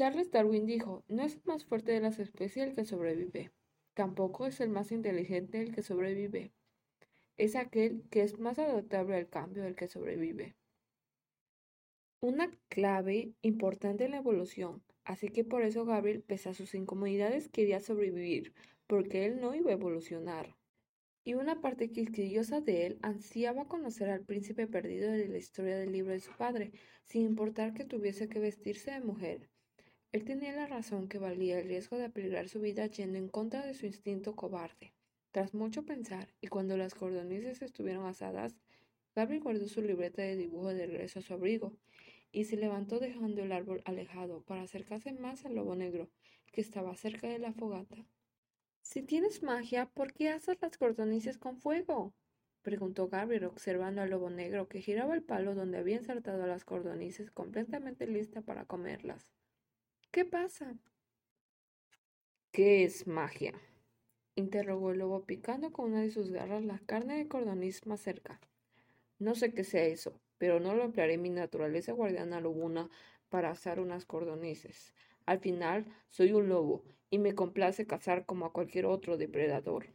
Charles Darwin dijo, no es el más fuerte de las especies el que sobrevive, tampoco es el más inteligente el que sobrevive, es aquel que es más adaptable al cambio el que sobrevive. Una clave importante en la evolución, así que por eso Gabriel, pese a sus incomodidades, quería sobrevivir, porque él no iba a evolucionar. Y una parte quisquillosa de él ansiaba conocer al príncipe perdido de la historia del libro de su padre, sin importar que tuviese que vestirse de mujer. Él tenía la razón que valía el riesgo de apelar su vida yendo en contra de su instinto cobarde. Tras mucho pensar, y cuando las cordonices estuvieron asadas, Gabriel guardó su libreta de dibujo de regreso a su abrigo y se levantó dejando el árbol alejado para acercarse más al lobo negro, que estaba cerca de la fogata. Si tienes magia, ¿por qué haces las cordonices con fuego? preguntó Gabriel observando al lobo negro que giraba el palo donde había ensartado las cordonices completamente lista para comerlas. ¿Qué pasa? ¿Qué es magia? interrogó el lobo picando con una de sus garras la carne de cordoniz más cerca. No sé qué sea eso, pero no lo emplearé mi naturaleza guardiana lobuna para asar unas cordonices. Al final, soy un lobo y me complace cazar como a cualquier otro depredador.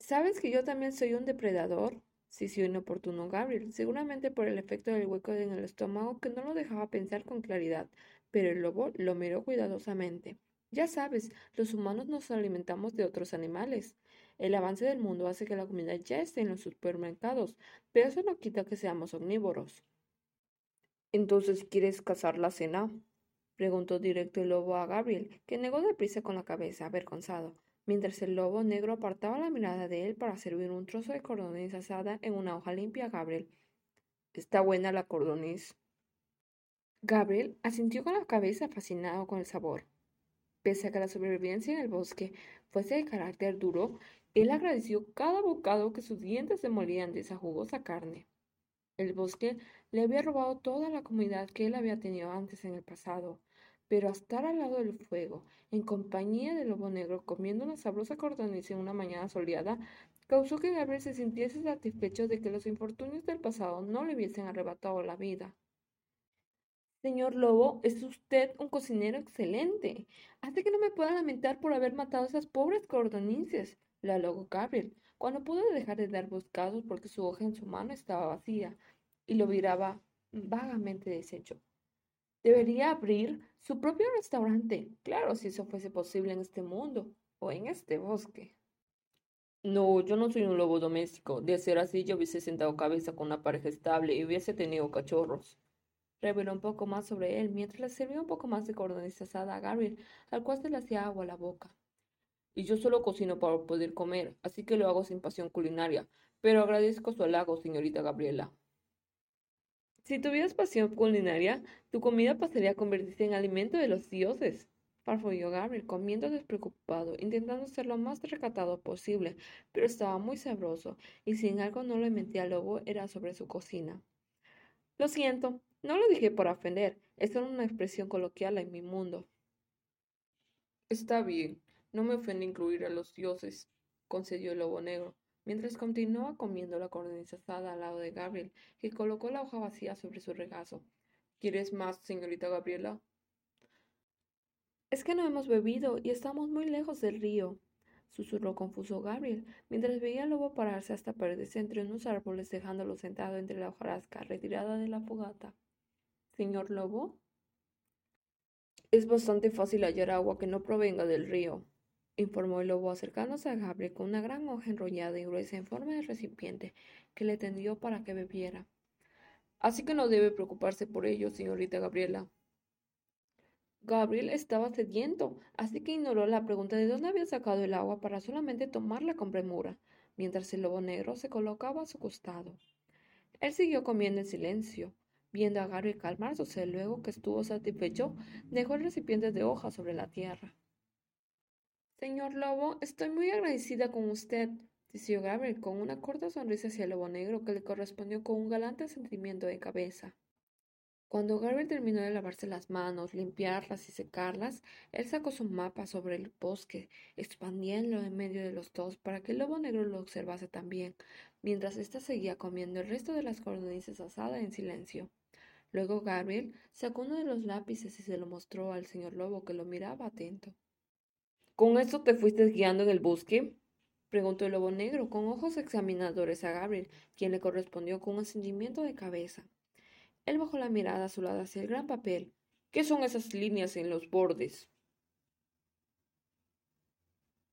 ¿Sabes que yo también soy un depredador? Sí, sí, inoportuno Gabriel, seguramente por el efecto del hueco en el estómago que no lo dejaba pensar con claridad, pero el lobo lo miró cuidadosamente. Ya sabes, los humanos nos alimentamos de otros animales. El avance del mundo hace que la comida ya esté en los supermercados, pero eso no quita que seamos omnívoros. Entonces, ¿quieres cazar la cena? preguntó directo el lobo a Gabriel, que negó deprisa con la cabeza, avergonzado, mientras el lobo negro apartaba la mirada de él para servir un trozo de cordoniz asada en una hoja limpia a Gabriel. Está buena la cordoniz. Gabriel asintió con la cabeza fascinado con el sabor. Pese a que la supervivencia en el bosque fuese de carácter duro, él agradeció cada bocado que sus dientes demolían de esa jugosa carne. El bosque le había robado toda la comunidad que él había tenido antes en el pasado, pero estar al lado del fuego, en compañía del lobo negro, comiendo una sabrosa cordoniza en una mañana soleada, causó que Gabriel se sintiese satisfecho de que los infortunios del pasado no le hubiesen arrebatado la vida. Señor Lobo, es usted un cocinero excelente. Hace que no me pueda lamentar por haber matado a esas pobres cordonices la halagó Gabriel, cuando pudo dejar de dar buscados porque su hoja en su mano estaba vacía y lo miraba vagamente deshecho. Debería abrir su propio restaurante, claro, si eso fuese posible en este mundo o en este bosque. No, yo no soy un lobo doméstico. De ser así, yo hubiese sentado cabeza con una pareja estable y hubiese tenido cachorros. Reveló un poco más sobre él mientras le servía un poco más de cordoniz asada a Gabriel, al cual se le hacía agua a la boca. Y yo solo cocino para poder comer, así que lo hago sin pasión culinaria. Pero agradezco su halago, señorita Gabriela. Si tuvieras pasión culinaria, tu comida pasaría a convertirse en alimento de los dioses. Farfulló Gabriel, comiendo despreocupado, intentando ser lo más recatado posible, pero estaba muy sabroso, y si en algo no le mentía al lobo era sobre su cocina. Lo siento, no lo dije por ofender, es solo una expresión coloquial en mi mundo. Está bien, no me ofende incluir a los dioses, concedió el lobo negro, mientras continuaba comiendo la cordoniza asada al lado de Gabriel, que colocó la hoja vacía sobre su regazo. ¿Quieres más, señorita Gabriela? Es que no hemos bebido y estamos muy lejos del río, susurró confuso Gabriel, mientras veía al lobo pararse hasta perderse entre unos árboles, dejándolo sentado entre la hojarasca retirada de la fogata. Señor lobo. Es bastante fácil hallar agua que no provenga del río, informó el lobo acercándose a Gabriel con una gran hoja enrollada y gruesa en forma de recipiente que le tendió para que bebiera. Así que no debe preocuparse por ello, señorita Gabriela. Gabriel estaba sediento, así que ignoró la pregunta de dónde había sacado el agua para solamente tomarla con premura, mientras el lobo negro se colocaba a su costado. Él siguió comiendo en silencio, viendo a Gabriel calmarse, luego que estuvo satisfecho, dejó el recipiente de hoja sobre la tierra. Señor Lobo, estoy muy agradecida con usted, dijo Gabriel con una corta sonrisa hacia el lobo negro que le correspondió con un galante sentimiento de cabeza. Cuando Gabriel terminó de lavarse las manos, limpiarlas y secarlas, él sacó su mapa sobre el bosque, expandiéndolo en medio de los dos para que el lobo negro lo observase también, mientras ésta seguía comiendo el resto de las cordonices asadas en silencio. Luego Gabriel sacó uno de los lápices y se lo mostró al señor Lobo, que lo miraba atento. ¿Con esto te fuiste guiando en el bosque? preguntó el lobo negro con ojos examinadores a Gabriel, quien le correspondió con un asentimiento de cabeza. Él bajó la mirada azulada hacia el gran papel. ¿Qué son esas líneas en los bordes?